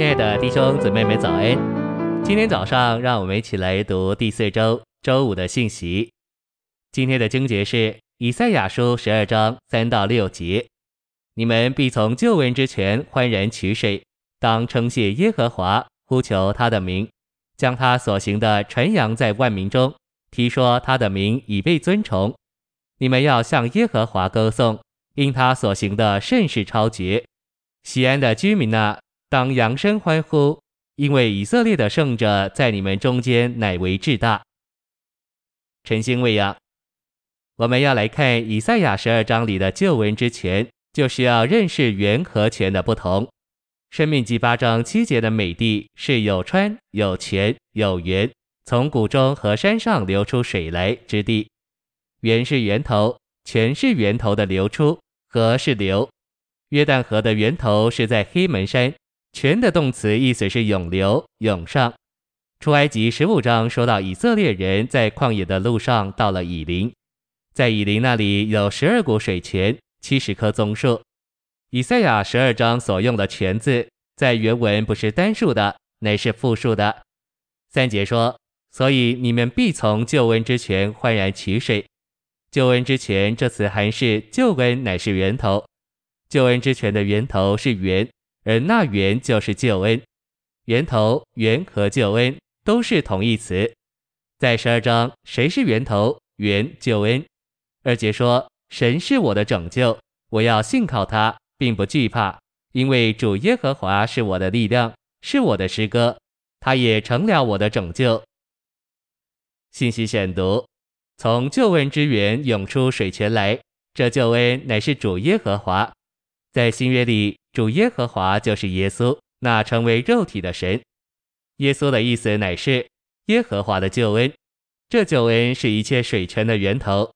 亲爱的弟兄姊妹们，早安！今天早上，让我们一起来读第四周周五的信息。今天的经节是以赛亚书十二章三到六节：你们必从救恩之泉欢然取水，当称谢耶和华，呼求他的名，将他所行的传扬在万民中，提说他的名已被尊崇。你们要向耶和华歌颂，因他所行的甚是超绝。西安的居民哪，当扬声欢呼，因为以色列的圣者在你们中间乃为至大。晨星喂养，我们要来看以赛亚十二章里的救恩之泉，就需要认识源和泉的不同。申命记八章七节的美地是有川、有泉、有源，从谷中和山上流出水来之地。源是源头，泉是源头的流出，河是流。约旦河的源头是在黑门山，泉的动词意思是涌流、涌上。出埃及十五章说到以色列人在旷野的路上到了以琳，在以琳那里有十二股水泉，七十棵棕树。以赛亚十二章所用的泉字，在原文不是单数的，乃是复数的。三节说，所以你们必从救恩之泉欢然取水。救恩之泉这词含是救恩乃是源头，救恩之泉的源头是源，而那源就是救恩。源头、源和救恩都是同义词。在十二章，谁是源头、源、救恩？二节说，神是我的拯救，我要信靠他，并不惧怕，因为主耶和华是我的力量，是我的诗歌，他也成了我的拯救。信息选读。从救恩之源涌出水泉来，这救恩乃是主耶和华。在新约里，主耶和华就是耶稣，那成为肉体的神。耶稣的意思乃是耶和华的救恩。这救恩是一切水泉的源头。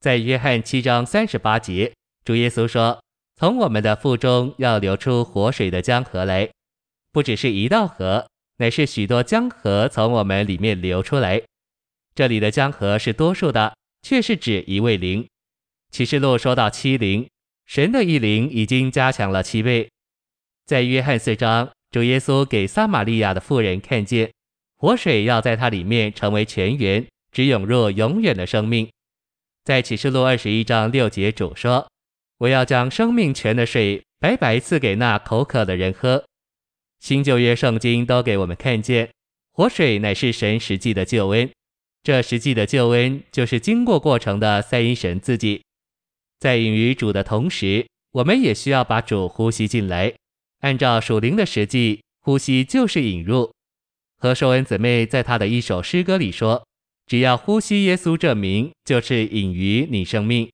在约翰七章三十八节，主耶稣说：“从我们的腹中要流出活水的江河来。”不只是一道河，乃是许多江河从我们里面流出来。这里的江河是多数的，却是指一位灵。启示录说到七灵，神的一灵已经加强了七倍。在约翰四章，主耶稣给撒玛利亚的妇人看见活水要在它里面成为泉源，直涌入永远的生命。在启示录二十一章六节，主说：“我要将生命泉的水白白赐给那口渴的人喝。”新旧约圣经都给我们看见，活水乃是神实际的救恩。这实际的救恩，就是经过过程的三一神自己，在饮于主的同时，我们也需要把主呼吸进来。按照属灵的实际，呼吸就是引入。何寿恩姊妹在她的一首诗歌里说：“只要呼吸耶稣这名，就是引于你生命。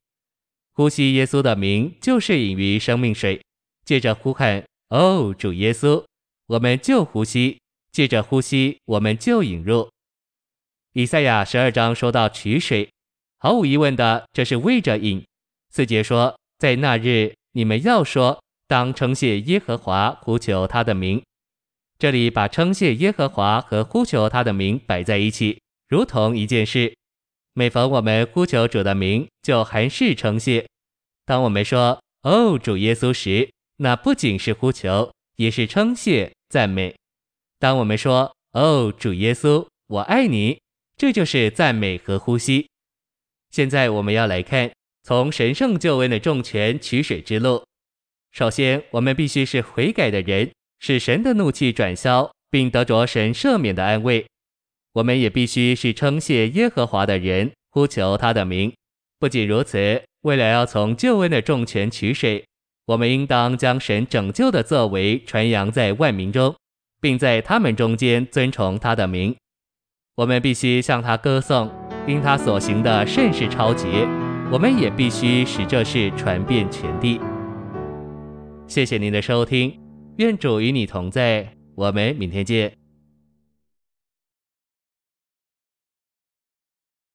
呼吸耶稣的名，就是引于生命水。借着呼喊‘哦，主耶稣’，我们就呼吸；借着呼吸，我们就引入。”以赛亚十二章说到取水，毫无疑问的，这是为着饮。四节说，在那日你们要说，当称谢耶和华，呼求他的名。这里把称谢耶和华和呼求他的名摆在一起，如同一件事。每逢我们呼求主的名，就还是称谢。当我们说“哦，主耶稣”时，那不仅是呼求，也是称谢赞美。当我们说“哦，主耶稣，我爱你”。这就是赞美和呼吸。现在我们要来看从神圣救恩的重泉取水之路。首先，我们必须是悔改的人，使神的怒气转消，并得着神赦免的安慰。我们也必须是称谢耶和华的人，呼求他的名。不仅如此，为了要从救恩的重泉取水，我们应当将神拯救的作为传扬在万民中，并在他们中间尊崇他的名。我们必须向他歌颂，因他所行的甚是超绝。我们也必须使这事传遍全地。谢谢您的收听，愿主与你同在，我们明天见。